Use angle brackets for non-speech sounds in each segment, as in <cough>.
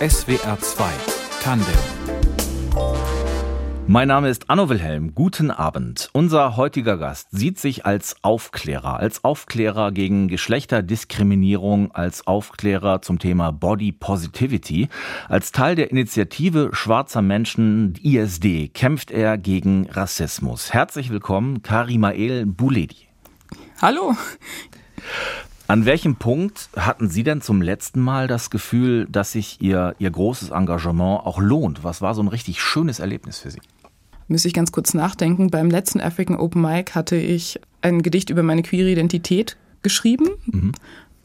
SWR 2 Tandem mein Name ist Anno Wilhelm. Guten Abend. Unser heutiger Gast sieht sich als Aufklärer, als Aufklärer gegen Geschlechterdiskriminierung, als Aufklärer zum Thema Body Positivity. Als Teil der Initiative schwarzer Menschen ISD kämpft er gegen Rassismus. Herzlich willkommen, Karimael Buledi. Hallo. An welchem Punkt hatten Sie denn zum letzten Mal das Gefühl, dass sich Ihr, Ihr großes Engagement auch lohnt? Was war so ein richtig schönes Erlebnis für Sie? Müsste ich ganz kurz nachdenken. Beim letzten African Open Mic hatte ich ein Gedicht über meine queere Identität geschrieben. Mhm.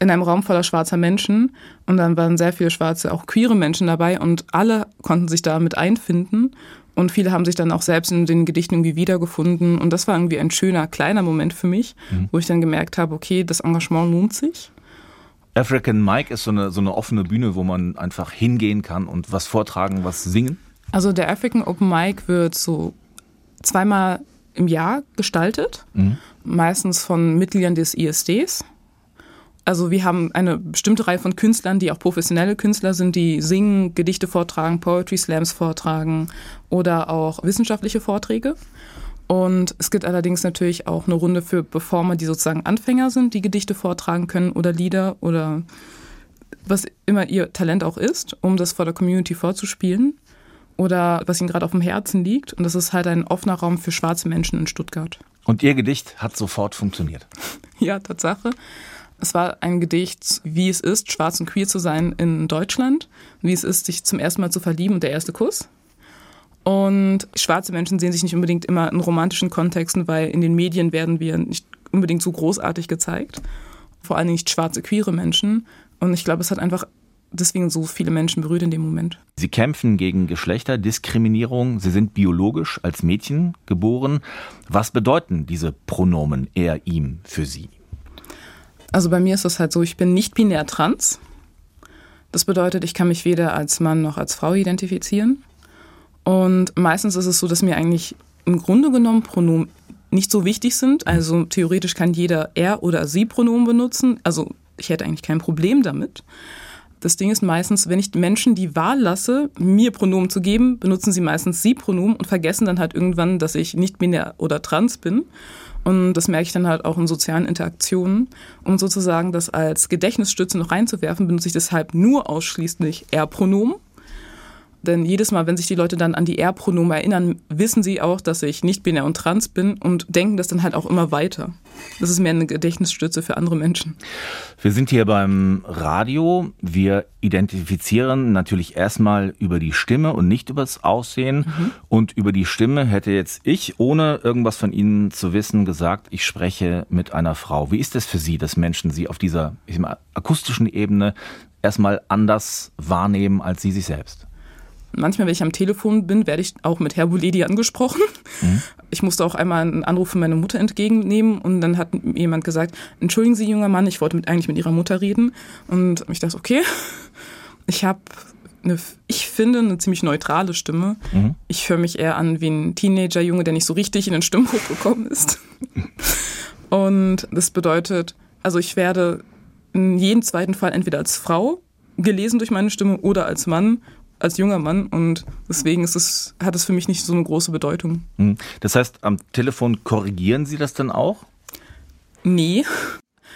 In einem Raum voller schwarzer Menschen. Und dann waren sehr viele schwarze, auch queere Menschen dabei. Und alle konnten sich damit einfinden. Und viele haben sich dann auch selbst in den Gedichten irgendwie wiedergefunden. Und das war irgendwie ein schöner, kleiner Moment für mich, mhm. wo ich dann gemerkt habe, okay, das Engagement lohnt sich. African Mike ist so eine, so eine offene Bühne, wo man einfach hingehen kann und was vortragen, was singen. Also der African Open Mic wird so zweimal im Jahr gestaltet, mhm. meistens von Mitgliedern des ISDs. Also wir haben eine bestimmte Reihe von Künstlern, die auch professionelle Künstler sind, die singen, Gedichte vortragen, Poetry Slams vortragen oder auch wissenschaftliche Vorträge. Und es gibt allerdings natürlich auch eine Runde für Performer, die sozusagen Anfänger sind, die Gedichte vortragen können oder Lieder oder was immer ihr Talent auch ist, um das vor der Community vorzuspielen oder was ihnen gerade auf dem Herzen liegt. Und das ist halt ein offener Raum für schwarze Menschen in Stuttgart. Und Ihr Gedicht hat sofort funktioniert? <laughs> ja, Tatsache. Es war ein Gedicht, wie es ist, schwarz und queer zu sein in Deutschland, wie es ist, sich zum ersten Mal zu verlieben und der erste Kuss. Und schwarze Menschen sehen sich nicht unbedingt immer in romantischen Kontexten, weil in den Medien werden wir nicht unbedingt so großartig gezeigt. Vor allem nicht schwarze, queere Menschen. Und ich glaube, es hat einfach deswegen so viele Menschen berührt in dem Moment. Sie kämpfen gegen Geschlechterdiskriminierung. Sie sind biologisch als Mädchen geboren. Was bedeuten diese Pronomen er, ihm für Sie? Also bei mir ist es halt so, ich bin nicht binär trans. Das bedeutet, ich kann mich weder als Mann noch als Frau identifizieren. Und meistens ist es so, dass mir eigentlich im Grunde genommen Pronomen nicht so wichtig sind. Also theoretisch kann jeder er oder sie Pronomen benutzen. Also ich hätte eigentlich kein Problem damit. Das Ding ist meistens, wenn ich Menschen die Wahl lasse, mir Pronomen zu geben, benutzen sie meistens sie Pronomen und vergessen dann halt irgendwann, dass ich nicht binär oder trans bin. Und das merke ich dann halt auch in sozialen Interaktionen. Um sozusagen das als Gedächtnisstütze noch reinzuwerfen, benutze ich deshalb nur ausschließlich Er-Pronomen. Denn jedes Mal, wenn sich die Leute dann an die Er-Pronomen erinnern, wissen sie auch, dass ich nicht binär und trans bin und denken das dann halt auch immer weiter. Das ist mehr eine Gedächtnisstütze für andere Menschen. Wir sind hier beim Radio. Wir identifizieren natürlich erstmal über die Stimme und nicht übers Aussehen. Mhm. Und über die Stimme hätte jetzt ich, ohne irgendwas von Ihnen zu wissen, gesagt, ich spreche mit einer Frau. Wie ist es für Sie, dass Menschen Sie auf dieser mal, akustischen Ebene erstmal anders wahrnehmen als Sie sich selbst? Manchmal, wenn ich am Telefon bin, werde ich auch mit Herr Buledi angesprochen. Mhm. Ich musste auch einmal einen Anruf von meiner Mutter entgegennehmen und dann hat jemand gesagt, entschuldigen Sie, junger Mann, ich wollte mit, eigentlich mit Ihrer Mutter reden. Und ich dachte, okay, ich habe eine, ich finde, eine ziemlich neutrale Stimme. Mhm. Ich höre mich eher an wie ein Teenager-Junge, der nicht so richtig in den Stimmbruch gekommen ist. und das bedeutet, also ich werde in jedem zweiten Fall entweder als Frau gelesen durch meine Stimme oder als Mann als junger Mann und deswegen ist es, hat es für mich nicht so eine große Bedeutung. Hm. Das heißt, am Telefon korrigieren Sie das dann auch? Nee.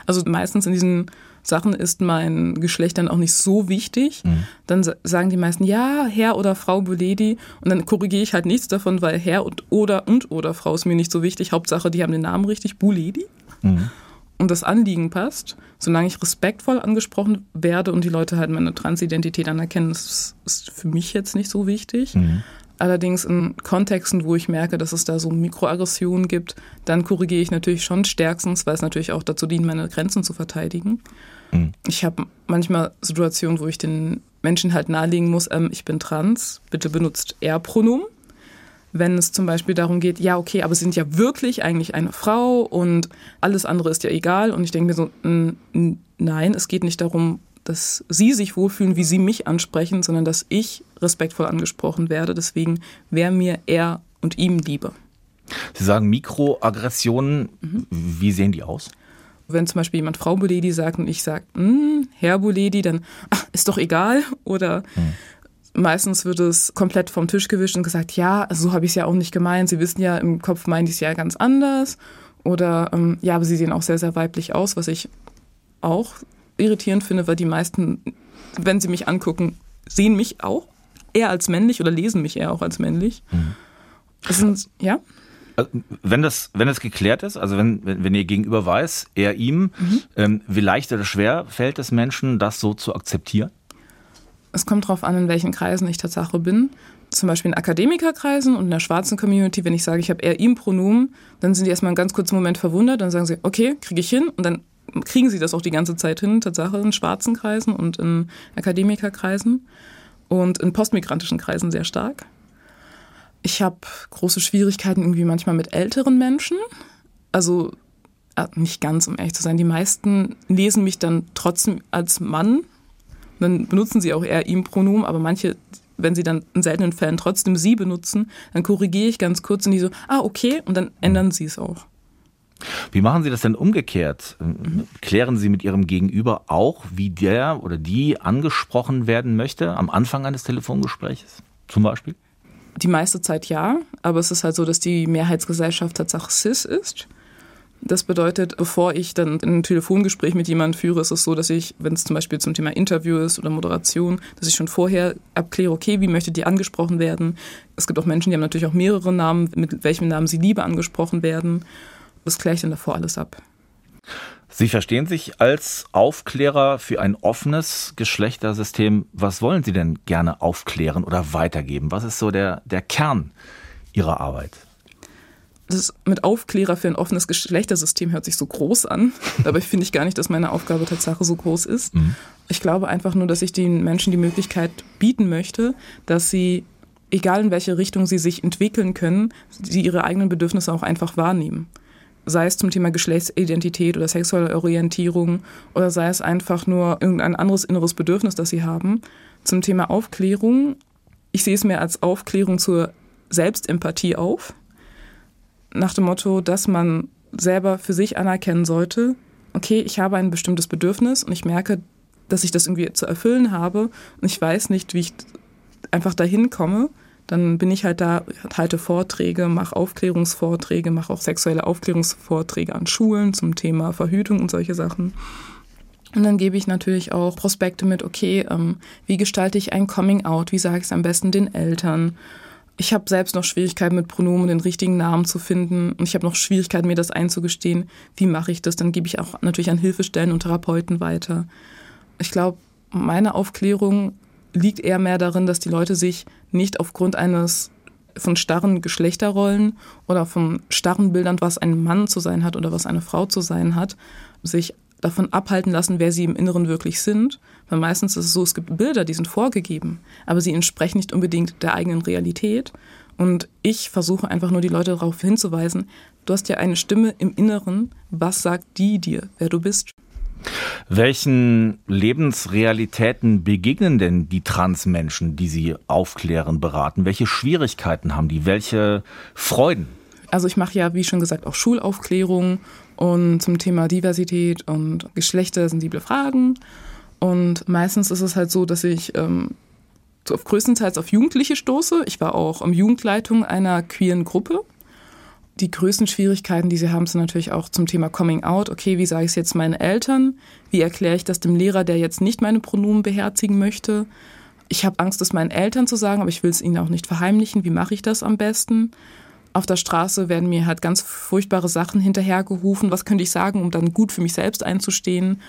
Also meistens in diesen Sachen ist mein Geschlecht dann auch nicht so wichtig. Mhm. Dann sagen die meisten, ja, Herr oder Frau Buledi. Und dann korrigiere ich halt nichts davon, weil Herr und oder und oder Frau ist mir nicht so wichtig. Hauptsache, die haben den Namen richtig, Buledi. Mhm und das Anliegen passt, solange ich respektvoll angesprochen werde und die Leute halt meine Transidentität anerkennen, das ist für mich jetzt nicht so wichtig. Mhm. Allerdings in Kontexten, wo ich merke, dass es da so Mikroaggressionen gibt, dann korrigiere ich natürlich schon stärkstens, weil es natürlich auch dazu dient, meine Grenzen zu verteidigen. Mhm. Ich habe manchmal Situationen, wo ich den Menschen halt nahelegen muss, ähm, ich bin trans, bitte benutzt Er-Pronomen wenn es zum Beispiel darum geht, ja, okay, aber Sie sind ja wirklich eigentlich eine Frau und alles andere ist ja egal. Und ich denke mir so, nein, es geht nicht darum, dass Sie sich wohlfühlen, wie Sie mich ansprechen, sondern dass ich respektvoll angesprochen werde. Deswegen wäre mir er und ihm lieber. Sie sagen Mikroaggressionen. Mhm. Wie sehen die aus? Wenn zum Beispiel jemand Frau Buledi sagt und ich sage, hm, Herr Buledi, dann ach, ist doch egal. Oder hm. Meistens wird es komplett vom Tisch gewischt und gesagt, ja, also so habe ich es ja auch nicht gemeint. Sie wissen ja, im Kopf meinte ich es ja ganz anders. Oder ähm, ja, aber sie sehen auch sehr, sehr weiblich aus, was ich auch irritierend finde, weil die meisten, wenn sie mich angucken, sehen mich auch eher als männlich oder lesen mich eher auch als männlich. Mhm. Das sind, ja? Also, wenn das, wenn das geklärt ist, also wenn, wenn, wenn ihr gegenüber weiß, er ihm, mhm. ähm, wie leicht oder schwer fällt es Menschen, das so zu akzeptieren? Es kommt darauf an, in welchen Kreisen ich Tatsache bin. Zum Beispiel in Akademikerkreisen und in der schwarzen Community, wenn ich sage, ich habe er ihm Pronomen, dann sind die erstmal einen ganz kurzen Moment verwundert, dann sagen sie, okay, kriege ich hin und dann kriegen sie das auch die ganze Zeit hin, Tatsache in schwarzen Kreisen und in Akademikerkreisen und in postmigrantischen Kreisen sehr stark. Ich habe große Schwierigkeiten irgendwie manchmal mit älteren Menschen. Also äh, nicht ganz, um ehrlich zu sein. Die meisten lesen mich dann trotzdem als Mann. Dann benutzen sie auch eher ihm Pronomen, aber manche, wenn sie dann in seltenen Fällen trotzdem sie benutzen, dann korrigiere ich ganz kurz und die so, ah, okay, und dann ändern sie es auch. Wie machen Sie das denn umgekehrt? Mhm. Klären Sie mit Ihrem Gegenüber auch, wie der oder die angesprochen werden möchte am Anfang eines Telefongesprächs zum Beispiel? Die meiste Zeit ja, aber es ist halt so, dass die Mehrheitsgesellschaft tatsächlich cis ist. Das bedeutet, bevor ich dann ein Telefongespräch mit jemandem führe, ist es so, dass ich, wenn es zum Beispiel zum Thema Interview ist oder Moderation, dass ich schon vorher abkläre, okay, wie möchte die angesprochen werden. Es gibt auch Menschen, die haben natürlich auch mehrere Namen, mit welchem Namen sie lieber angesprochen werden. Das kläre ich dann davor alles ab. Sie verstehen sich als Aufklärer für ein offenes Geschlechtersystem. Was wollen Sie denn gerne aufklären oder weitergeben? Was ist so der, der Kern Ihrer Arbeit? Das mit Aufklärer für ein offenes Geschlechtersystem hört sich so groß an. <laughs> Dabei finde ich gar nicht, dass meine Aufgabe tatsächlich so groß ist. Mhm. Ich glaube einfach nur, dass ich den Menschen die Möglichkeit bieten möchte, dass sie, egal in welche Richtung sie sich entwickeln können, sie ihre eigenen Bedürfnisse auch einfach wahrnehmen sei es zum Thema Geschlechtsidentität oder sexuelle Orientierung oder sei es einfach nur irgendein anderes inneres Bedürfnis, das sie haben. Zum Thema Aufklärung, ich sehe es mehr als Aufklärung zur Selbstempathie auf, nach dem Motto, dass man selber für sich anerkennen sollte, okay, ich habe ein bestimmtes Bedürfnis und ich merke, dass ich das irgendwie zu erfüllen habe und ich weiß nicht, wie ich einfach dahin komme dann bin ich halt da, halte Vorträge, mache Aufklärungsvorträge, mache auch sexuelle Aufklärungsvorträge an Schulen zum Thema Verhütung und solche Sachen. Und dann gebe ich natürlich auch Prospekte mit, okay, ähm, wie gestalte ich ein Coming Out, wie sage ich es am besten den Eltern. Ich habe selbst noch Schwierigkeiten mit Pronomen, den richtigen Namen zu finden. Und ich habe noch Schwierigkeiten, mir das einzugestehen. Wie mache ich das? Dann gebe ich auch natürlich an Hilfestellen und Therapeuten weiter. Ich glaube, meine Aufklärung liegt eher mehr darin, dass die Leute sich nicht aufgrund eines von starren Geschlechterrollen oder von starren Bildern, was ein Mann zu sein hat oder was eine Frau zu sein hat, sich davon abhalten lassen, wer sie im Inneren wirklich sind. Weil meistens ist es so, es gibt Bilder, die sind vorgegeben, aber sie entsprechen nicht unbedingt der eigenen Realität. Und ich versuche einfach nur die Leute darauf hinzuweisen, du hast ja eine Stimme im Inneren, was sagt die dir, wer du bist? Welchen Lebensrealitäten begegnen denn die Transmenschen, die Sie aufklären, beraten? Welche Schwierigkeiten haben die? Welche Freuden? Also ich mache ja, wie schon gesagt, auch Schulaufklärung und zum Thema Diversität und geschlechtersensible Fragen. Und meistens ist es halt so, dass ich ähm, so auf größtenteils auf Jugendliche stoße. Ich war auch am Jugendleitung einer queeren Gruppe die größten Schwierigkeiten, die sie haben, sind natürlich auch zum Thema Coming Out. Okay, wie sage ich es jetzt meinen Eltern? Wie erkläre ich das dem Lehrer, der jetzt nicht meine Pronomen beherzigen möchte? Ich habe Angst, das meinen Eltern zu sagen, aber ich will es ihnen auch nicht verheimlichen. Wie mache ich das am besten? Auf der Straße werden mir halt ganz furchtbare Sachen hinterhergerufen. Was könnte ich sagen, um dann gut für mich selbst einzustehen?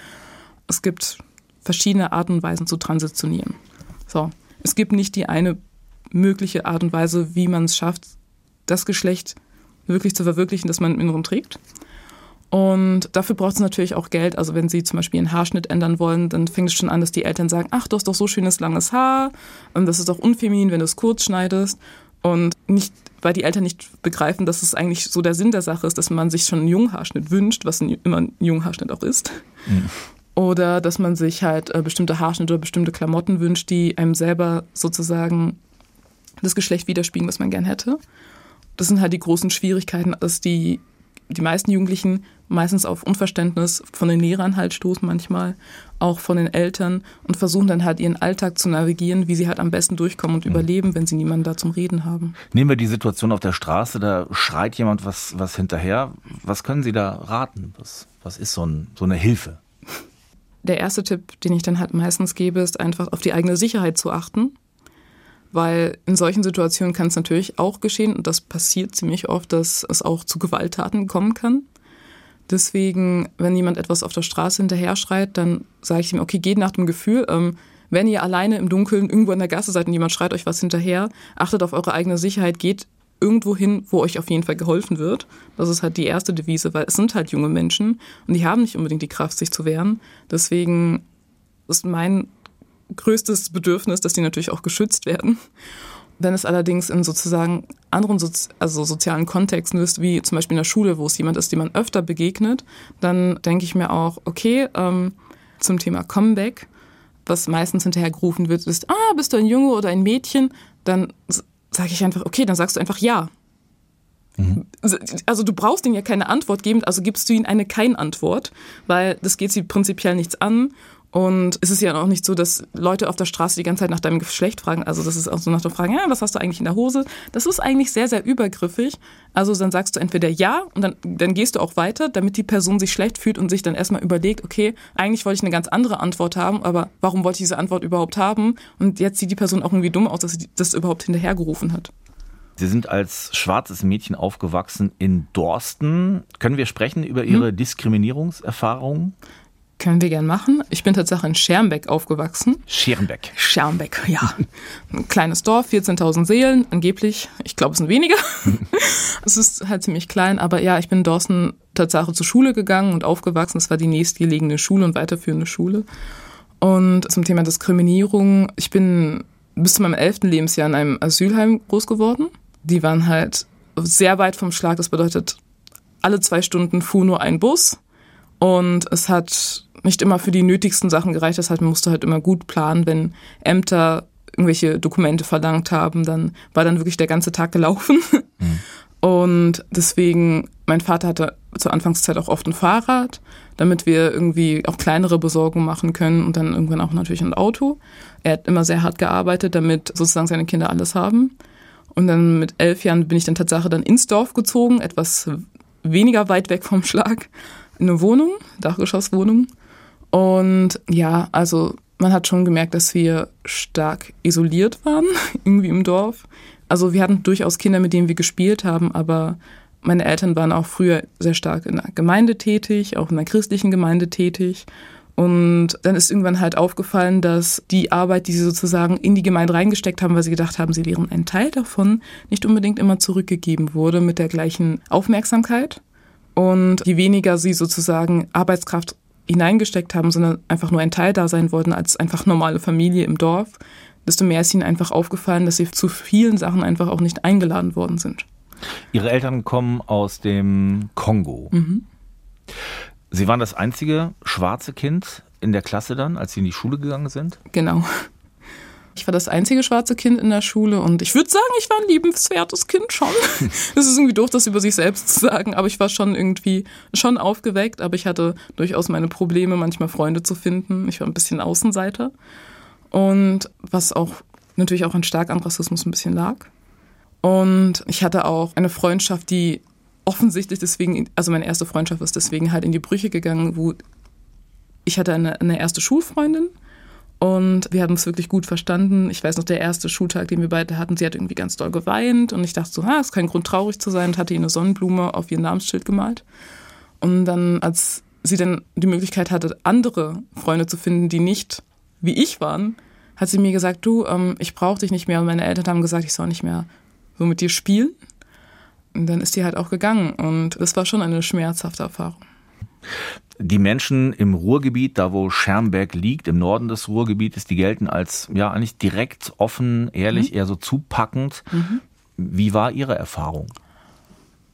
Es gibt verschiedene Arten und Weisen zu transitionieren. So, es gibt nicht die eine mögliche Art und Weise, wie man es schafft, das Geschlecht wirklich zu verwirklichen, das man im Inneren trägt. Und dafür braucht es natürlich auch Geld. Also wenn Sie zum Beispiel einen Haarschnitt ändern wollen, dann fängt es schon an, dass die Eltern sagen, ach, du hast doch so schönes langes Haar und das ist doch unfeminin, wenn du es kurz schneidest. Und nicht, weil die Eltern nicht begreifen, dass es eigentlich so der Sinn der Sache ist, dass man sich schon einen Junghaarschnitt wünscht, was ein, immer ein Junghaarschnitt auch ist. Mhm. Oder dass man sich halt äh, bestimmte Haarschnitte oder bestimmte Klamotten wünscht, die einem selber sozusagen das Geschlecht widerspiegeln, was man gern hätte das sind halt die großen Schwierigkeiten, dass die, die meisten Jugendlichen meistens auf Unverständnis von den Lehrern halt stoßen manchmal, auch von den Eltern und versuchen dann halt ihren Alltag zu navigieren, wie sie halt am besten durchkommen und mhm. überleben, wenn sie niemanden da zum Reden haben. Nehmen wir die Situation auf der Straße, da schreit jemand was, was hinterher. Was können Sie da raten? Was, was ist so, ein, so eine Hilfe? Der erste Tipp, den ich dann halt meistens gebe, ist einfach auf die eigene Sicherheit zu achten weil in solchen Situationen kann es natürlich auch geschehen und das passiert ziemlich oft, dass es auch zu Gewalttaten kommen kann. Deswegen, wenn jemand etwas auf der Straße hinterher schreit, dann sage ich ihm, okay, geht nach dem Gefühl. Ähm, wenn ihr alleine im Dunkeln irgendwo in der Gasse seid und jemand schreit euch was hinterher, achtet auf eure eigene Sicherheit, geht irgendwo hin, wo euch auf jeden Fall geholfen wird. Das ist halt die erste Devise, weil es sind halt junge Menschen und die haben nicht unbedingt die Kraft, sich zu wehren. Deswegen ist mein größtes Bedürfnis, dass die natürlich auch geschützt werden. Wenn es allerdings in sozusagen anderen Sozi also sozialen Kontexten ist, wie zum Beispiel in der Schule, wo es jemand ist, dem man öfter begegnet, dann denke ich mir auch, okay, ähm, zum Thema Comeback, was meistens hinterher gerufen wird, ist, ah, bist du ein Junge oder ein Mädchen? Dann sage ich einfach, okay, dann sagst du einfach ja. Mhm. Also du brauchst ihnen ja keine Antwort geben, also gibst du ihnen eine Kein-Antwort, weil das geht sie prinzipiell nichts an und es ist ja auch nicht so, dass Leute auf der Straße die ganze Zeit nach deinem Geschlecht fragen. Also das ist auch so nach der Frage, ja, was hast du eigentlich in der Hose? Das ist eigentlich sehr, sehr übergriffig. Also dann sagst du entweder ja und dann, dann gehst du auch weiter, damit die Person sich schlecht fühlt und sich dann erstmal überlegt, okay, eigentlich wollte ich eine ganz andere Antwort haben, aber warum wollte ich diese Antwort überhaupt haben? Und jetzt sieht die Person auch irgendwie dumm aus, dass sie das überhaupt hinterhergerufen hat. Sie sind als schwarzes Mädchen aufgewachsen in Dorsten. Können wir sprechen über Ihre hm? Diskriminierungserfahrungen? Können wir gern machen. Ich bin tatsächlich in Schermbeck aufgewachsen. Schermbeck. Schermbeck, ja. Ein kleines Dorf, 14.000 Seelen, angeblich. Ich glaube, es sind weniger. <laughs> es ist halt ziemlich klein, aber ja, ich bin in Dorsten Tatsache zur Schule gegangen und aufgewachsen. Es war die nächstgelegene Schule und weiterführende Schule. Und zum Thema Diskriminierung, ich bin bis zu meinem elften Lebensjahr in einem Asylheim groß geworden. Die waren halt sehr weit vom Schlag. Das bedeutet, alle zwei Stunden fuhr nur ein Bus. Und es hat nicht immer für die nötigsten Sachen gereicht. Das heißt, man musste halt immer gut planen, wenn Ämter irgendwelche Dokumente verlangt haben, dann war dann wirklich der ganze Tag gelaufen. Mhm. Und deswegen, mein Vater hatte zur Anfangszeit auch oft ein Fahrrad, damit wir irgendwie auch kleinere Besorgungen machen können und dann irgendwann auch natürlich ein Auto. Er hat immer sehr hart gearbeitet, damit sozusagen seine Kinder alles haben. Und dann mit elf Jahren bin ich dann tatsächlich dann ins Dorf gezogen, etwas weniger weit weg vom Schlag, in eine Wohnung, Dachgeschosswohnung. Und ja, also man hat schon gemerkt, dass wir stark isoliert waren, <laughs> irgendwie im Dorf. Also wir hatten durchaus Kinder, mit denen wir gespielt haben, aber meine Eltern waren auch früher sehr stark in der Gemeinde tätig, auch in der christlichen Gemeinde tätig. Und dann ist irgendwann halt aufgefallen, dass die Arbeit, die sie sozusagen in die Gemeinde reingesteckt haben, weil sie gedacht haben, sie wären ein Teil davon, nicht unbedingt immer zurückgegeben wurde mit der gleichen Aufmerksamkeit. Und je weniger sie sozusagen Arbeitskraft hineingesteckt haben, sondern einfach nur ein Teil da sein wollten als einfach normale Familie im Dorf, desto mehr ist ihnen einfach aufgefallen, dass sie zu vielen Sachen einfach auch nicht eingeladen worden sind. Ihre Eltern kommen aus dem Kongo. Mhm. Sie waren das einzige schwarze Kind in der Klasse dann, als Sie in die Schule gegangen sind? Genau. Ich war das einzige schwarze Kind in der Schule und ich würde sagen, ich war ein liebenswertes Kind schon. <laughs> Es ist irgendwie doof, das über sich selbst zu sagen, aber ich war schon irgendwie schon aufgeweckt, aber ich hatte durchaus meine Probleme, manchmal Freunde zu finden. Ich war ein bisschen Außenseiter und was auch natürlich auch an stark an Rassismus ein bisschen lag. Und ich hatte auch eine Freundschaft, die offensichtlich deswegen, also meine erste Freundschaft ist deswegen halt in die Brüche gegangen, wo ich hatte eine, eine erste Schulfreundin, und wir haben es wirklich gut verstanden. Ich weiß noch, der erste Schultag, den wir beide hatten, sie hat irgendwie ganz doll geweint. Und ich dachte so, ha, ist kein Grund, traurig zu sein. Und hatte ihr eine Sonnenblume auf ihr Namensschild gemalt. Und dann, als sie dann die Möglichkeit hatte, andere Freunde zu finden, die nicht wie ich waren, hat sie mir gesagt, du, ähm, ich brauche dich nicht mehr. Und meine Eltern haben gesagt, ich soll nicht mehr so mit dir spielen. Und dann ist die halt auch gegangen. Und das war schon eine schmerzhafte Erfahrung. Die Menschen im Ruhrgebiet, da wo Schermberg liegt, im Norden des Ruhrgebietes, die gelten als ja eigentlich direkt, offen, ehrlich, mhm. eher so zupackend. Mhm. Wie war Ihre Erfahrung?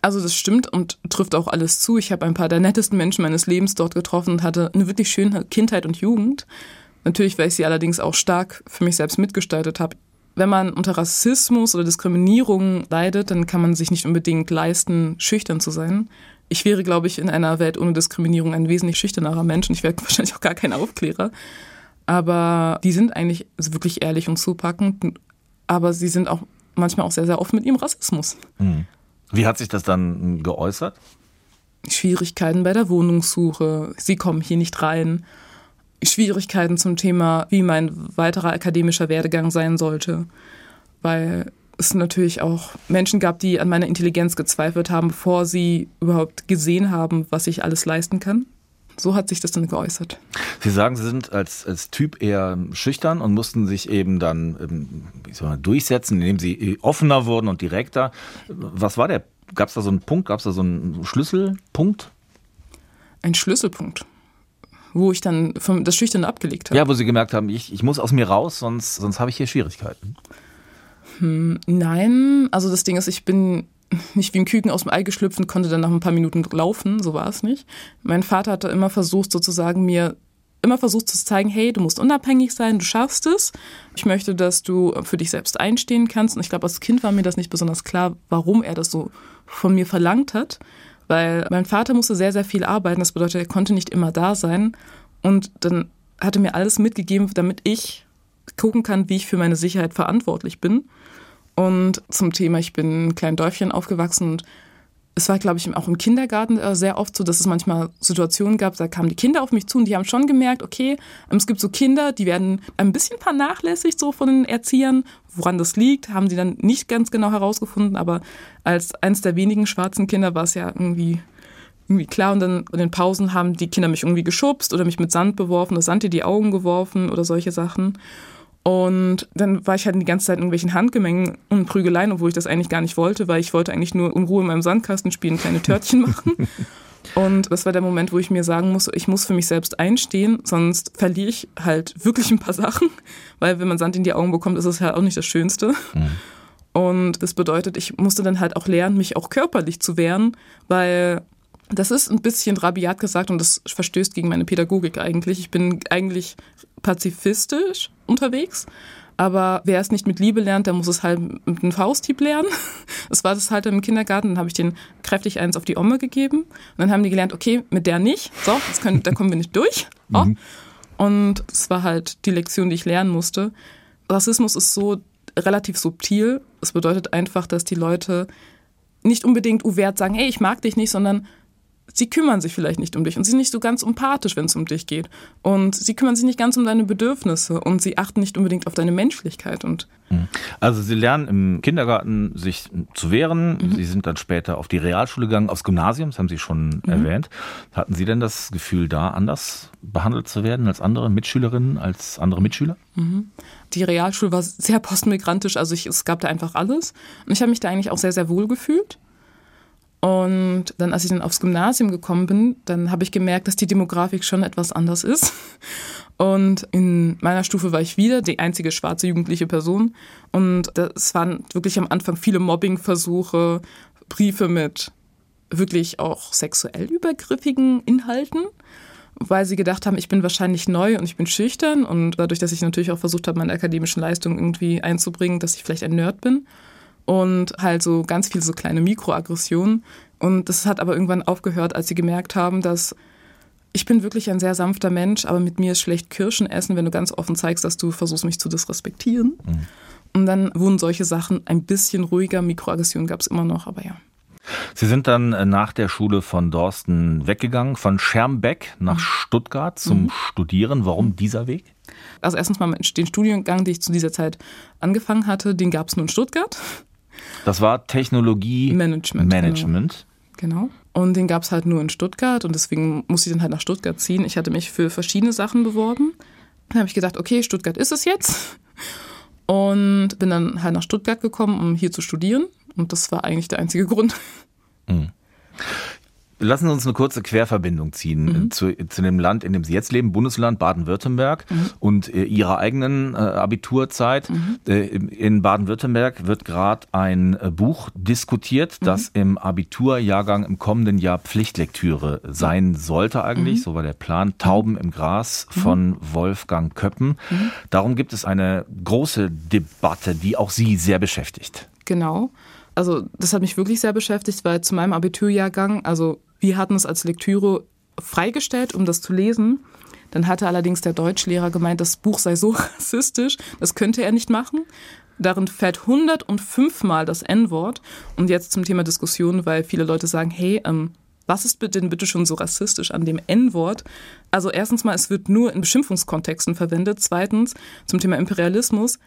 Also das stimmt und trifft auch alles zu. Ich habe ein paar der nettesten Menschen meines Lebens dort getroffen und hatte eine wirklich schöne Kindheit und Jugend. Natürlich, weil ich sie allerdings auch stark für mich selbst mitgestaltet habe. Wenn man unter Rassismus oder Diskriminierung leidet, dann kann man sich nicht unbedingt leisten, schüchtern zu sein ich wäre, glaube ich, in einer Welt ohne Diskriminierung ein wesentlich schüchternerer Mensch und ich wäre <laughs> wahrscheinlich auch gar kein Aufklärer. Aber die sind eigentlich wirklich ehrlich und zupackend, aber sie sind auch manchmal auch sehr, sehr offen mit ihrem Rassismus. Hm. Wie hat sich das dann geäußert? Schwierigkeiten bei der Wohnungssuche, sie kommen hier nicht rein. Schwierigkeiten zum Thema, wie mein weiterer akademischer Werdegang sein sollte. Weil es natürlich auch Menschen gab, die an meiner Intelligenz gezweifelt haben, bevor sie überhaupt gesehen haben, was ich alles leisten kann. So hat sich das dann geäußert. Sie sagen, Sie sind als, als Typ eher schüchtern und mussten sich eben dann ähm, man, durchsetzen, indem Sie offener wurden und direkter. Was war der? Gab es da so einen Punkt? Gab es da so einen Schlüsselpunkt? Ein Schlüsselpunkt wo ich dann vom, das Schüchterne abgelegt habe. Ja, wo Sie gemerkt haben, ich, ich muss aus mir raus, sonst, sonst habe ich hier Schwierigkeiten. Hm, nein, also das Ding ist, ich bin nicht wie ein Küken aus dem Ei geschlüpft und konnte dann nach ein paar Minuten laufen, so war es nicht. Mein Vater hatte immer versucht, sozusagen mir immer versucht zu zeigen, hey, du musst unabhängig sein, du schaffst es. Ich möchte, dass du für dich selbst einstehen kannst. Und ich glaube, als Kind war mir das nicht besonders klar, warum er das so von mir verlangt hat. Weil mein Vater musste sehr, sehr viel arbeiten. Das bedeutet, er konnte nicht immer da sein. Und dann hat er mir alles mitgegeben, damit ich gucken kann, wie ich für meine Sicherheit verantwortlich bin. Und zum Thema, ich bin in einem kleinen Dörfchen aufgewachsen und es war, glaube ich, auch im Kindergarten äh, sehr oft so, dass es manchmal Situationen gab, da kamen die Kinder auf mich zu und die haben schon gemerkt, okay, ähm, es gibt so Kinder, die werden ein bisschen vernachlässigt so von den Erziehern. Woran das liegt, haben sie dann nicht ganz genau herausgefunden, aber als eines der wenigen schwarzen Kinder war es ja irgendwie irgendwie klar und dann in den Pausen haben die Kinder mich irgendwie geschubst oder mich mit Sand beworfen oder Sand in die Augen geworfen oder solche Sachen. Und dann war ich halt die ganze Zeit in irgendwelchen Handgemengen und Prügeleien, obwohl ich das eigentlich gar nicht wollte, weil ich wollte eigentlich nur in Ruhe in meinem Sandkasten spielen, kleine Törtchen machen. <laughs> Und das war der Moment, wo ich mir sagen muss, ich muss für mich selbst einstehen, sonst verliere ich halt wirklich ein paar Sachen, weil wenn man Sand in die Augen bekommt, ist es halt auch nicht das Schönste. Mhm. Und das bedeutet, ich musste dann halt auch lernen, mich auch körperlich zu wehren, weil das ist ein bisschen rabiat gesagt und das verstößt gegen meine Pädagogik eigentlich. Ich bin eigentlich pazifistisch unterwegs. Aber wer es nicht mit Liebe lernt, der muss es halt mit einem Fausthieb lernen. <laughs> Das war das halt im Kindergarten. Dann habe ich den kräftig eins auf die Omme gegeben. Und dann haben die gelernt, okay, mit der nicht. So, können, da kommen wir nicht durch. <laughs> Oh. Mhm. Und es war halt die Lektion, die ich lernen musste. Rassismus ist so relativ subtil. Es bedeutet einfach, dass die Leute nicht unbedingt uvert sagen, ey, ich mag dich nicht, sondern sie kümmern sich vielleicht nicht um dich und sie sind nicht so ganz empathisch, wenn es um dich geht. Und sie kümmern sich nicht ganz um deine Bedürfnisse und sie achten nicht unbedingt auf deine Menschlichkeit. Und hm. also sie lernen im Kindergarten sich zu wehren. Mhm. Sie sind dann später auf die Realschule gegangen, aufs Gymnasium, das haben Sie schon mhm. erwähnt. Hatten Sie denn das Gefühl, da anders behandelt zu werden als andere Mitschülerinnen, als andere Mitschüler? Mhm. Die Realschule war sehr postmigrantisch, also ich, es gab da einfach alles. Und ich habe mich da eigentlich auch sehr, sehr wohl gefühlt. Und dann, als ich dann aufs Gymnasium gekommen bin, dann habe ich gemerkt, dass die Demografik schon etwas anders ist. Und in meiner Stufe war ich wieder die einzige schwarze jugendliche Person. Und es waren wirklich am Anfang viele Mobbingversuche, Briefe mit wirklich auch sexuell übergriffigen Inhalten, weil sie gedacht haben, ich bin wahrscheinlich neu und ich bin schüchtern. Und dadurch, dass ich natürlich auch versucht habe, meine akademischen Leistungen irgendwie einzubringen, dass ich vielleicht ein Nerd bin und halt so ganz viele so kleine Mikroaggressionen. Und das hat aber irgendwann aufgehört, als sie gemerkt haben, dass ich bin wirklich ein sehr sanfter Mensch, aber mit mir ist schlecht Kirschen essen, wenn du ganz offen zeigst, dass du versuchst, mich zu disrespektieren. Mhm. Und dann wurden solche Sachen ein bisschen ruhiger. Mikroaggressionen gab es immer noch, aber ja. Sie sind dann äh, nach der Schule von Dorsten weggegangen, von Schermbeck nach mhm. Stuttgart zum mhm. Studieren. Warum dieser Weg? Also erstens mal den Studiengang, den ich zu dieser Zeit angefangen hatte, den gab es nur in Stuttgart. Das war Technologie Management. Management. Genau. genau. Und den gab es halt nur in Stuttgart und deswegen musste ich dann halt nach Stuttgart ziehen. Ich hatte mich für verschiedene Sachen beworben. Dann habe ich gedacht, okay, Stuttgart ist es jetzt. Und bin dann halt nach Stuttgart gekommen, um hier zu studieren. Und das war eigentlich der einzige Grund. Mhm. Lassen Sie uns eine kurze Querverbindung ziehen mhm. zu, zu, dem Land, in dem Sie jetzt leben, Bundesland Baden-Württemberg mhm. und äh, Ihrer eigenen äh, Abiturzeit. Mhm. Äh, in Baden-Württemberg wird gerade ein äh, Buch diskutiert, mhm. das im Abiturjahrgang im kommenden Jahr Pflichtlektüre sein sollte eigentlich. Mhm. So war der Plan. Tauben im Gras mhm. von Wolfgang Köppen. Darum gibt es eine große Debatte, die auch Sie sehr beschäftigt. Genau also das hat mich wirklich sehr beschäftigt, weil zu meinem Abiturjahrgang, also Wir hatten es als Lektüre freigestellt, um das zu lesen. Dann hatte allerdings der Deutschlehrer gemeint, das Buch sei so <laughs> rassistisch, das könnte er nicht machen. Darin fällt 105 Mal das N-Wort. Und jetzt zum Thema Diskussion, weil viele Leute sagen, hey, ähm, was ist denn bitte schon so rassistisch an dem N-Wort? Also erstens mal, es wird nur in Beschimpfungskontexten verwendet. Zweitens, zum Thema Imperialismus.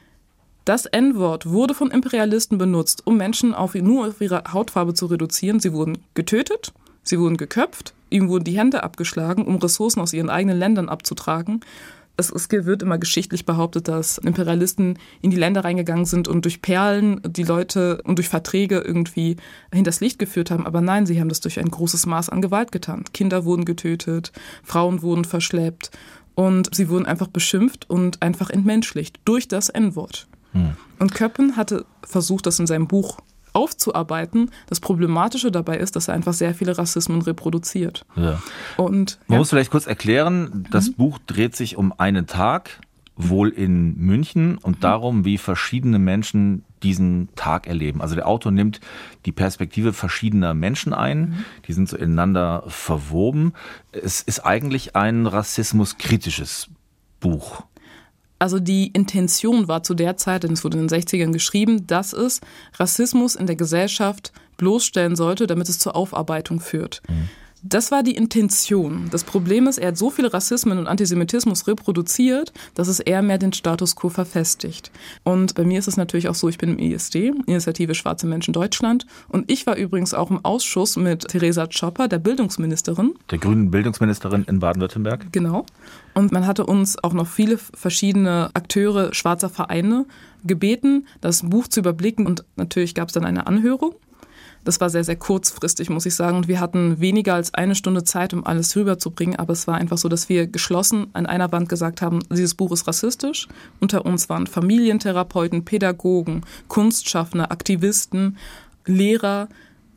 Das N-Wort wurde von Imperialisten benutzt, um Menschen auf, nur auf ihre Hautfarbe zu reduzieren. Sie wurden getötet, sie wurden geköpft, ihnen wurden die Hände abgeschlagen, um Ressourcen aus ihren eigenen Ländern abzutragen es, es wird immer geschichtlich behauptet, dass Imperialisten in die Länder reingegangen sind und durch Perlen die Leute und durch Verträge irgendwie hinters Licht geführt haben. Aber nein, sie haben das durch ein großes Maß an Gewalt getan. Kinder wurden getötet, Frauen wurden verschleppt und sie wurden einfach beschimpft und einfach entmenschlicht durch das N-Wort. Hm. Und Köppen hatte versucht, das in seinem Buch aufzuarbeiten. Das Problematische dabei ist, dass er einfach sehr viele Rassismen reproduziert. Ja. Und, Man ja. muss vielleicht kurz erklären, das mhm. Buch dreht sich um einen Tag, wohl in München, und mhm. darum, wie verschiedene Menschen diesen Tag erleben. Also der Autor nimmt die Perspektive verschiedener Menschen ein, mhm. die sind so ineinander verwoben. Es ist eigentlich ein rassismuskritisches Buch. Also die Intention war zu der Zeit, denn es wurde in den 60ern geschrieben, dass es Rassismus in der Gesellschaft bloßstellen sollte, damit es zur Aufarbeitung führt. Mhm. Das war die Intention. Das Problem ist, er hat so viele Rassismen und Antisemitismus reproduziert, dass es eher mehr den Status quo verfestigt. Und bei mir ist es natürlich auch so, ich bin im ISD, Initiative Schwarze Menschen Deutschland. Und ich war übrigens auch im Ausschuss mit Theresa Chopper, der Bildungsministerin. Der grünen Bildungsministerin in Baden-Württemberg. Genau. Und man hatte uns auch noch viele verschiedene Akteure schwarzer Vereine gebeten, das Buch zu überblicken. Und natürlich gab es dann eine Anhörung. Das war sehr, sehr kurzfristig, muss ich sagen. Und wir hatten weniger als eine Stunde Zeit, um alles rüberzubringen. Aber es war einfach so, dass wir geschlossen an einer Wand gesagt haben, dieses Buch ist rassistisch. Unter uns waren Familientherapeuten, Pädagogen, Kunstschaffner, Aktivisten, Lehrer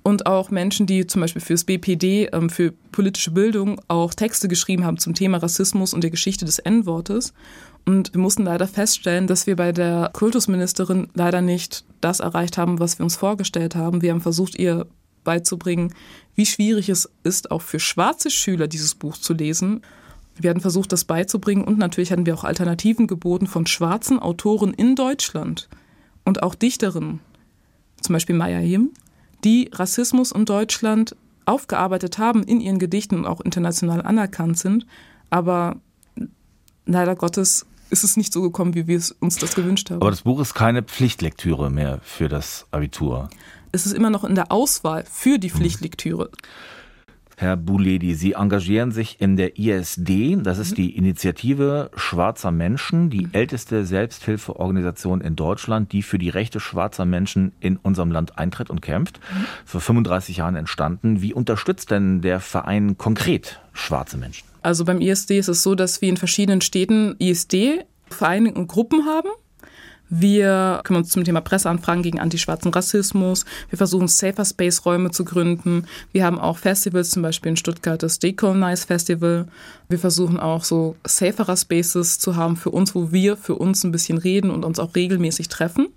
und auch Menschen, die zum Beispiel fürs BPD, ähm, für politische Bildung, auch Texte geschrieben haben zum Thema Rassismus und der Geschichte des N-Wortes. Und wir mussten leider feststellen, dass wir bei der Kultusministerin leider nicht das erreicht haben, was wir uns vorgestellt haben. Wir haben versucht, ihr beizubringen, wie schwierig es ist, auch für schwarze Schüler dieses Buch zu lesen. Wir hatten versucht, das beizubringen und natürlich hatten wir auch Alternativen geboten von schwarzen Autoren in Deutschland und auch Dichterinnen, zum Beispiel Maya Yim, die Rassismus in Deutschland aufgearbeitet haben in ihren Gedichten und auch international anerkannt sind. Aber leider Gottes ist es nicht so gekommen, wie wir uns das gewünscht haben. Aber das Buch ist keine Pflichtlektüre mehr für das Abitur. Es ist immer noch in der Auswahl für die hm. Herr Buledi, Sie engagieren sich in der ISD, das ist mhm. die Initiative schwarzer Menschen, die mhm. älteste Selbsthilfeorganisation in Deutschland, die für die Rechte schwarzer Menschen in unserem Land eintritt und kämpft. Mhm. Vor 35 Jahren entstanden. Wie unterstützt denn der Verein konkret schwarze Menschen? Also beim ISD ist es so, dass wir in verschiedenen Städten ISD-Vereine und Gruppen haben. Wir kümmern uns zum Thema Presseanfragen gegen antischwarzen Rassismus. Wir versuchen Safer Space Räume zu gründen. Wir haben auch Festivals, zum Beispiel in Stuttgart das Decolonize Festival. Wir versuchen auch so saferer Spaces zu haben für uns, wo wir für uns ein bisschen reden und uns auch regelmäßig treffen.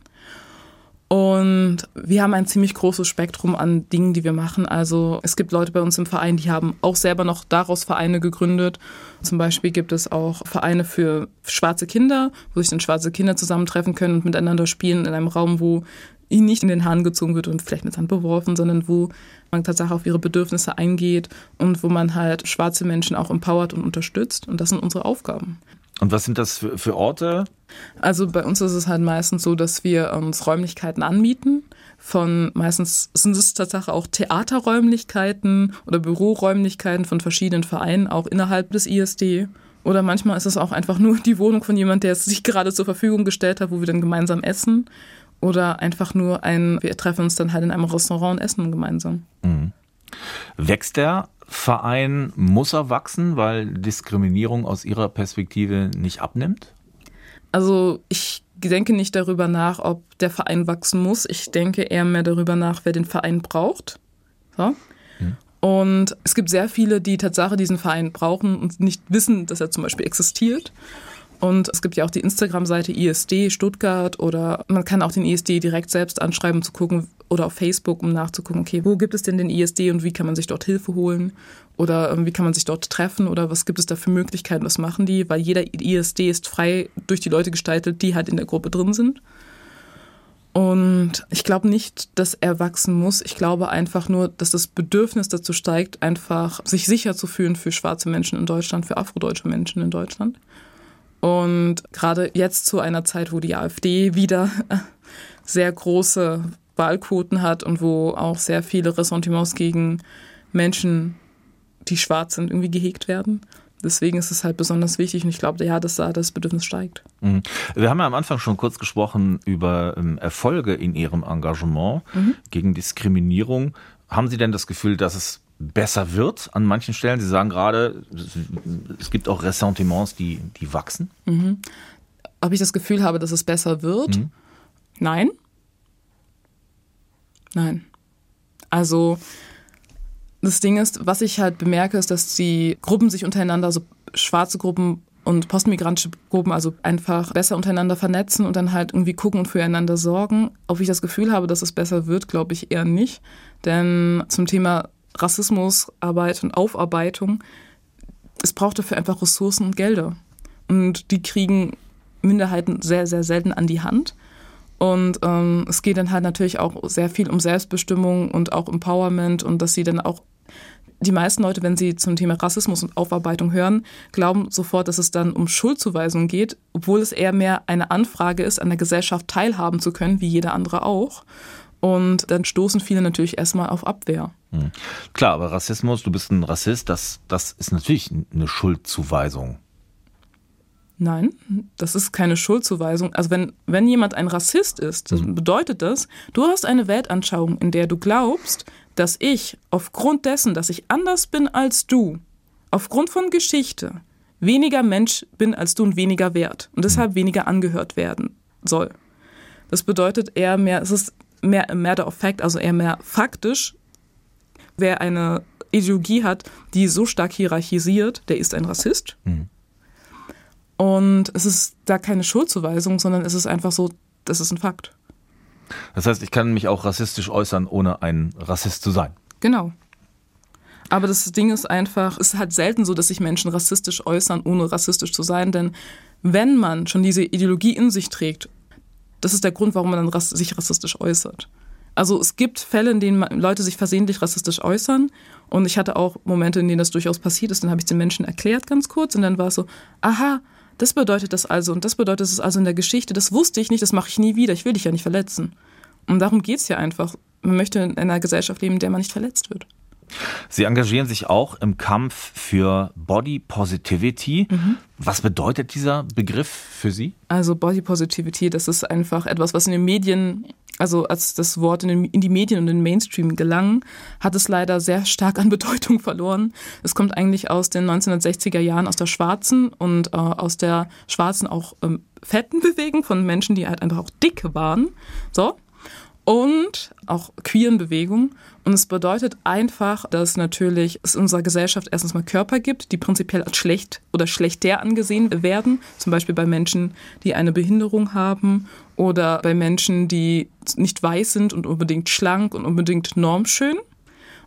Und wir haben ein ziemlich großes Spektrum an Dingen, die wir machen. Also es gibt Leute bei uns im Verein, die haben auch selber noch daraus Vereine gegründet. Zum Beispiel gibt es auch Vereine für schwarze Kinder, wo sich dann schwarze Kinder zusammentreffen können und miteinander spielen in einem Raum, wo ihnen nicht in den Haaren gezogen wird und vielleicht mit Sand beworfen, sondern wo man tatsächlich auf ihre Bedürfnisse eingeht und wo man halt schwarze Menschen auch empowert und unterstützt. Und das sind unsere Aufgaben. Und was sind das für, für Orte? Also bei uns ist es halt meistens so, dass wir uns Räumlichkeiten anmieten. Von meistens sind es tatsächlich auch Theaterräumlichkeiten oder Büroräumlichkeiten von verschiedenen Vereinen, auch innerhalb des ISD. Oder manchmal ist es auch einfach nur die Wohnung von jemand, der es sich gerade zur Verfügung gestellt hat, wo wir dann gemeinsam essen. Oder einfach nur ein, wir treffen uns dann halt in einem Restaurant und essen gemeinsam. Mhm. Wächst der Verein muss er wachsen, weil Diskriminierung aus Ihrer Perspektive nicht abnimmt? Also ich denke nicht darüber nach, ob der Verein wachsen muss. Ich denke eher mehr darüber nach, wer den Verein braucht. So. Hm. Und es gibt sehr viele, die Tatsache diesen Verein brauchen und nicht wissen, dass er zum Beispiel existiert. Und es gibt ja auch die Instagram-Seite ISD Stuttgart oder man kann auch den ISD direkt selbst anschreiben, um zu gucken, oder auf Facebook, um nachzugucken, okay, wo gibt es denn den ISD und wie kann man sich dort Hilfe holen oder ähm, wie kann man sich dort treffen oder was gibt es da für Möglichkeiten, was machen die, weil jeder ISD ist frei durch die Leute gestaltet, die halt in der Gruppe drin sind. Und ich glaube nicht, dass er wachsen muss. Ich glaube einfach nur, dass das Bedürfnis dazu steigt, einfach sich sicher zu fühlen für schwarze Menschen in Deutschland, für afrodeutsche Menschen in Deutschland. Und gerade jetzt zu einer Zeit, wo die AfD wieder <laughs> sehr große Wahlquoten hat und wo auch sehr viele Ressentiments gegen Menschen, die schwarz sind, irgendwie gehegt werden. Deswegen ist es halt besonders wichtig und ich glaube, ja, dass da das Bedürfnis steigt. Mhm. Wir haben ja am Anfang schon kurz gesprochen über ähm, Erfolge in Ihrem Engagement mhm. gegen Diskriminierung. Haben Sie denn das Gefühl, dass es besser wird an manchen Stellen? Sie sagen gerade, es gibt auch Ressentiments, die, die wachsen. Mhm. Ob ich das Gefühl habe, dass es besser wird? Mhm. Nein. Nein. Also das Ding ist, was ich halt bemerke, ist, dass die Gruppen sich untereinander, so schwarze Gruppen und postmigrantische Gruppen, also einfach besser untereinander vernetzen und dann halt irgendwie gucken und füreinander sorgen. Ob ich das Gefühl habe, dass es besser wird, glaube ich eher nicht. Denn zum Thema Rassismusarbeit und Aufarbeitung, es braucht dafür einfach Ressourcen und Gelder. Und die kriegen Minderheiten sehr, sehr selten an die Hand. Und ähm, es geht dann halt natürlich auch sehr viel um Selbstbestimmung und auch Empowerment und dass sie dann auch die meisten Leute, wenn sie zum Thema Rassismus und Aufarbeitung hören, glauben sofort, dass es dann um Schuldzuweisung geht, obwohl es eher mehr eine Anfrage ist, an der Gesellschaft teilhaben zu können, wie jeder andere auch. Und dann stoßen viele natürlich erstmal auf Abwehr. Hm. Klar, aber Rassismus, du bist ein Rassist, das, das ist natürlich eine Schuldzuweisung. Nein, das ist keine Schuldzuweisung. Also wenn, wenn jemand ein Rassist ist, mhm. bedeutet das, du hast eine Weltanschauung, in der du glaubst, dass ich aufgrund dessen, dass ich anders bin als du, aufgrund von Geschichte, weniger Mensch bin als du und weniger wert und deshalb weniger angehört werden soll. Das bedeutet eher mehr, es ist mehr matter of fact, also eher mehr faktisch. Wer eine Ideologie hat, die so stark hierarchisiert, der ist ein Rassist. Mhm. Und es ist da keine Schuldzuweisung, sondern es ist einfach so, das ist ein Fakt. Das heißt, ich kann mich auch rassistisch äußern, ohne ein Rassist zu sein. Genau. Aber das Ding ist einfach, es ist halt selten so, dass sich Menschen rassistisch äußern, ohne rassistisch zu sein. Denn wenn man schon diese Ideologie in sich trägt, das ist der Grund, warum man dann sich rassistisch äußert. Also es gibt Fälle, in denen Leute sich versehentlich rassistisch äußern. Und ich hatte auch Momente, in denen das durchaus passiert ist. Dann habe ich den Menschen erklärt ganz kurz und dann war es so, aha, das bedeutet das also und das bedeutet es also in der Geschichte. Das wusste ich nicht, das mache ich nie wieder. Ich will dich ja nicht verletzen. Und darum geht es ja einfach. Man möchte in einer Gesellschaft leben, in der man nicht verletzt wird. Sie engagieren sich auch im Kampf für Body Positivity. Mhm. Was bedeutet dieser Begriff für Sie? Also Body Positivity, das ist einfach etwas, was in den Medien also als das Wort in, den, in, die Medien und in den Mainstream gelang, hat es leider sehr stark an Bedeutung <laughs> verloren. Es kommt eigentlich aus den 1960er Jahren aus der schwarzen und äh, aus der schwarzen auch ähm, fetten Bewegung von Menschen, die halt einfach auch dick waren. So. Und auch queeren Bewegung. Und es bedeutet einfach, dass natürlich es in unserer Gesellschaft erstens mal Körper gibt, die prinzipiell als schlecht oder schlechter angesehen werden. Zum Beispiel bei Menschen, die eine Behinderung haben oder bei Menschen, die nicht weiß sind und unbedingt schlank und unbedingt normschön.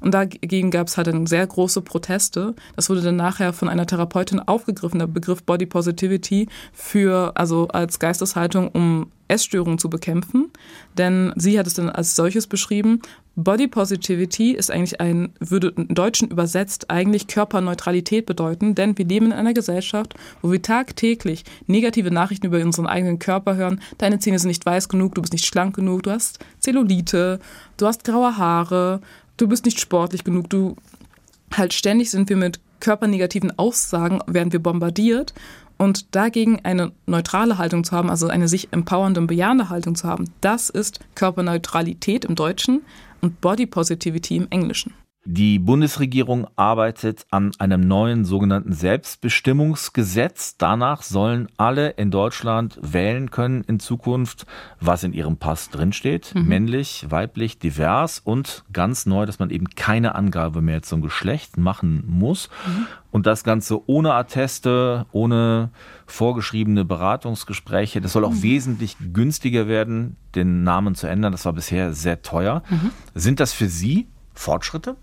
Und dagegen gab es halt dann sehr große Proteste. Das wurde dann nachher von einer Therapeutin aufgegriffen, der Begriff Body Positivity, für, also als Geisteshaltung, um Essstörungen zu bekämpfen. Denn sie hat es dann als solches beschrieben. Body Positivity ist eigentlich ein, würde im Deutschen übersetzt eigentlich Körperneutralität bedeuten, denn wir leben in einer Gesellschaft, wo wir tagtäglich negative Nachrichten über unseren eigenen Körper hören. Deine Zähne sind nicht weiß genug, du bist nicht schlank genug, du hast Zellulite, du hast graue Haare, du bist nicht sportlich genug, du halt ständig sind wir mit körpernegativen Aussagen, werden wir bombardiert. Und dagegen eine neutrale Haltung zu haben, also eine sich empowernde und bejahende Haltung zu haben, das ist Körperneutralität im Deutschen und Body Positivity im Englischen. Die Bundesregierung arbeitet an einem neuen sogenannten Selbstbestimmungsgesetz. Danach sollen alle in Deutschland wählen können in Zukunft, was in ihrem Pass drinsteht. Mhm. Männlich, weiblich, divers und ganz neu, dass man eben keine Angabe mehr zum Geschlecht machen muss. Mhm. Und das Ganze ohne Atteste, ohne vorgeschriebene Beratungsgespräche. Das soll auch mhm. wesentlich günstiger werden, den Namen zu ändern. Das war bisher sehr teuer. Mhm. Sind das für Sie Fortschritte?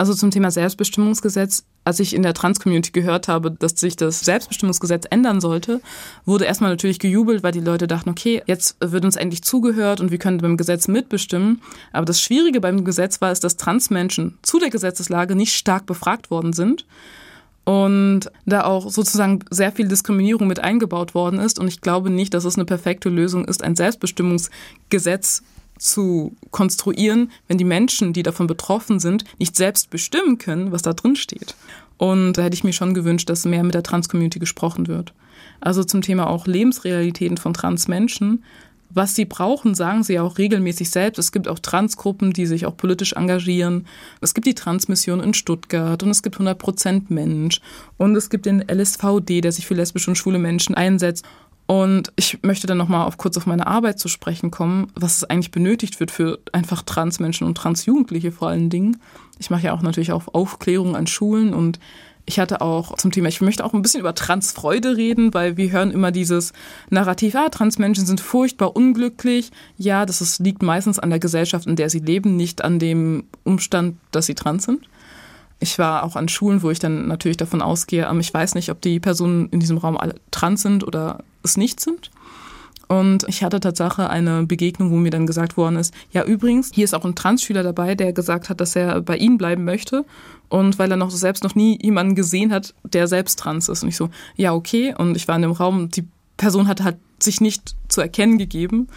Also zum Thema Selbstbestimmungsgesetz, als ich in der Trans-Community gehört habe, dass sich das Selbstbestimmungsgesetz ändern sollte, wurde erstmal natürlich gejubelt, weil die Leute dachten, okay, jetzt wird uns endlich zugehört und wir können beim Gesetz mitbestimmen. Aber das Schwierige beim Gesetz war es, dass Transmenschen zu der Gesetzeslage nicht stark befragt worden sind und da auch sozusagen sehr viel Diskriminierung mit eingebaut worden ist. Und ich glaube nicht, dass es eine perfekte Lösung ist, ein Selbstbestimmungsgesetz zu konstruieren, wenn die Menschen, die davon betroffen sind, nicht selbst bestimmen können, was da drin steht. Und da hätte ich mir schon gewünscht, dass mehr mit der Trans-Community gesprochen wird. Also zum Thema auch Lebensrealitäten von Trans-Menschen. Was sie brauchen, sagen sie auch regelmäßig selbst. Es gibt auch Transgruppen, die sich auch politisch engagieren. Es gibt die Transmission in Stuttgart und es gibt 100% Mensch. Und es gibt den LSVD, der sich für lesbische und schwule Menschen einsetzt. Und ich möchte dann nochmal auf kurz auf meine Arbeit zu sprechen kommen, was es eigentlich benötigt wird für einfach Transmenschen und Transjugendliche vor allen Dingen. Ich mache ja auch natürlich auch Aufklärung an Schulen und ich hatte auch zum Thema, ich möchte auch ein bisschen über Transfreude reden, weil wir hören immer dieses Narrativ, ah, Transmenschen sind furchtbar unglücklich. Ja, das ist, liegt meistens an der Gesellschaft, in der sie leben, nicht an dem Umstand, dass sie trans sind. Ich war auch an Schulen, wo ich dann natürlich davon ausgehe, ähm, ich weiß nicht, ob die Personen in diesem Raum alle trans sind oder es nicht sind. Und ich hatte tatsächlich eine Begegnung, wo mir dann gesagt worden ist, ja übrigens, hier ist auch ein Transschüler dabei, der gesagt hat, dass er bei Ihnen bleiben möchte. Und weil er noch selbst noch nie jemanden gesehen hat, der selbst trans ist. Und ich so, ja okay. Und ich war in dem Raum, die Person hat halt sich nicht zu erkennen gegeben.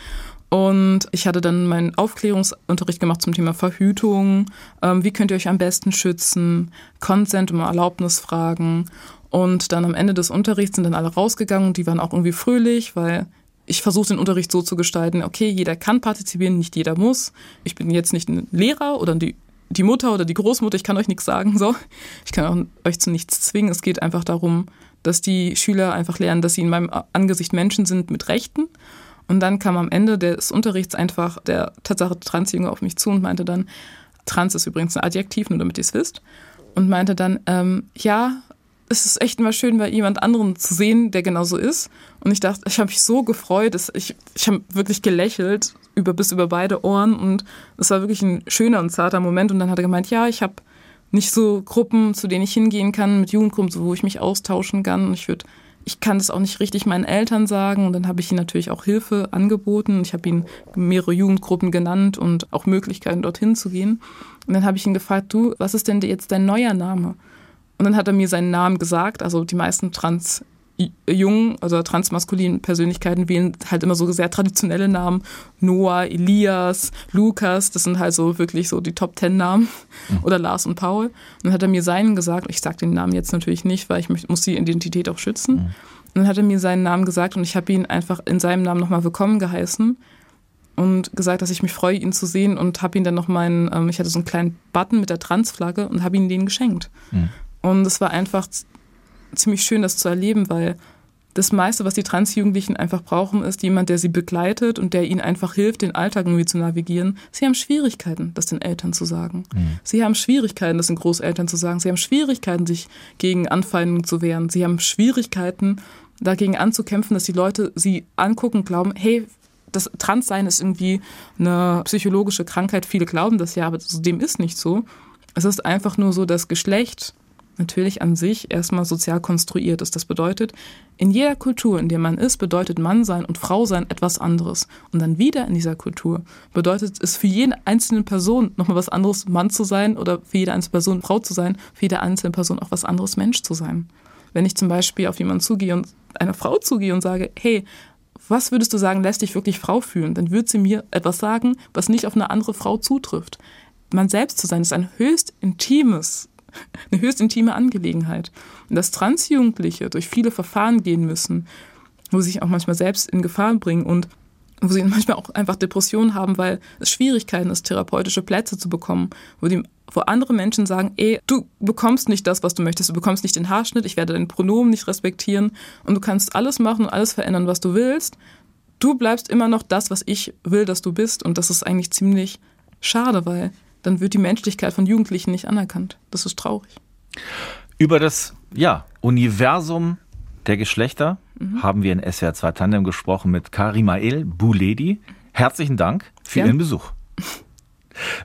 Und ich hatte dann meinen Aufklärungsunterricht gemacht zum Thema Verhütung. Ähm, wie könnt ihr euch am besten schützen? Consent, um Erlaubnis fragen. Und dann am Ende des Unterrichts sind dann alle rausgegangen und die waren auch irgendwie fröhlich, weil ich versuche den Unterricht so zu gestalten, okay, jeder kann partizipieren, nicht jeder muss. Ich bin jetzt nicht ein Lehrer oder die, die Mutter oder die Großmutter, ich kann euch nichts sagen, so. Ich kann euch zu nichts zwingen. Es geht einfach darum, dass die Schüler einfach lernen, dass sie in meinem Angesicht Menschen sind mit Rechten und dann kam am Ende des Unterrichts einfach der Tatsache Transjunge auf mich zu und meinte dann, Trans ist übrigens ein Adjektiv, nur damit ihr es wisst, und meinte dann, ähm, ja, es ist echt immer schön, bei jemand anderen zu sehen, der genauso ist. Und ich dachte, ich habe mich so gefreut, dass ich, ich habe wirklich gelächelt über bis über beide Ohren und es war wirklich ein schöner und zarter Moment. Und dann hat er gemeint, ja, ich habe nicht so Gruppen, zu denen ich hingehen kann, mit Jugendgruppen, wo ich mich austauschen kann. Und ich würde ich kann das auch nicht richtig meinen Eltern sagen. Und dann habe ich ihnen natürlich auch Hilfe angeboten. Ich habe ihnen mehrere Jugendgruppen genannt und auch Möglichkeiten, dorthin zu gehen. Und dann habe ich ihn gefragt, du, was ist denn jetzt dein neuer Name? Und dann hat er mir seinen Namen gesagt. Also die meisten Trans jungen, also transmaskulinen Persönlichkeiten wählen halt immer so sehr traditionelle Namen. Noah, Elias, Lukas, das sind halt so wirklich so die Top Ten Namen. Mhm. Oder Lars und Paul. Und dann hat er mir seinen gesagt. Ich sage den Namen jetzt natürlich nicht, weil ich muss die Identität auch schützen. Mhm. Und dann hat er mir seinen Namen gesagt und ich habe ihn einfach in seinem Namen nochmal willkommen geheißen und gesagt, dass ich mich freue, ihn zu sehen und habe ihn dann noch meinen, ähm, ich hatte so einen kleinen Button mit der Transflagge und habe ihn den geschenkt. Mhm. Und es war einfach ziemlich schön, das zu erleben, weil das meiste, was die Transjugendlichen einfach brauchen, ist jemand, der sie begleitet und der ihnen einfach hilft, den Alltag irgendwie zu navigieren. Sie haben Schwierigkeiten, das den Eltern zu sagen. Mhm. Sie haben Schwierigkeiten, das den Großeltern zu sagen. Sie haben Schwierigkeiten, sich gegen Anfeindungen zu wehren. Sie haben Schwierigkeiten, dagegen anzukämpfen, dass die Leute sie angucken und glauben, hey, das Transsein ist irgendwie eine psychologische Krankheit. Viele glauben das ja, aber dem ist nicht so. Es ist einfach nur so, dass Geschlecht natürlich an sich erstmal sozial konstruiert ist. Das bedeutet, in jeder Kultur, in der man ist, bedeutet Mann sein und Frau sein etwas anderes. Und dann wieder in dieser Kultur bedeutet es für jede einzelne Person nochmal was anderes, Mann zu sein oder für jede einzelne Person Frau zu sein, für jede einzelne Person auch was anderes, Mensch zu sein. Wenn ich zum Beispiel auf jemanden zugehe und einer Frau zugehe und sage, hey, was würdest du sagen, lässt dich wirklich Frau fühlen? Dann wird sie mir etwas sagen, was nicht auf eine andere Frau zutrifft. Man selbst zu sein ist ein höchst intimes eine höchst intime Angelegenheit. Und dass Transjugendliche durch viele Verfahren gehen müssen, wo sie sich auch manchmal selbst in Gefahr bringen und wo sie manchmal auch einfach Depressionen haben, weil es Schwierigkeiten ist, therapeutische Plätze zu bekommen, wo die wo andere Menschen sagen, ey, du bekommst nicht das, was du möchtest, du bekommst nicht den Haarschnitt, ich werde dein Pronomen nicht respektieren und du kannst alles machen und alles verändern, was du willst. Du bleibst immer noch das, was ich will, dass du bist und das ist eigentlich ziemlich schade, weil dann wird die Menschlichkeit von Jugendlichen nicht anerkannt. Das ist traurig. Über das ja, Universum der Geschlechter mhm. haben wir in SWR 2 Tandem gesprochen mit Karimael Buledi. Herzlichen Dank für ja. Ihren Besuch. <laughs>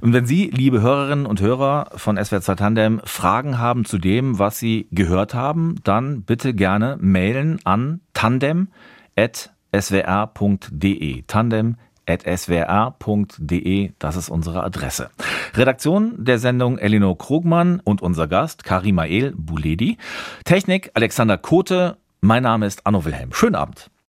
Und wenn Sie, liebe Hörerinnen und Hörer von SWR 2 Tandem, Fragen haben zu dem, was Sie gehört haben, dann bitte gerne mailen an tandem.swr.de. Tandem swr.de, das ist unsere Adresse. Redaktion der Sendung Elinor Krugmann und unser Gast Karimael Buledi. Technik Alexander Kote. Mein Name ist Anno Wilhelm. Schönen Abend.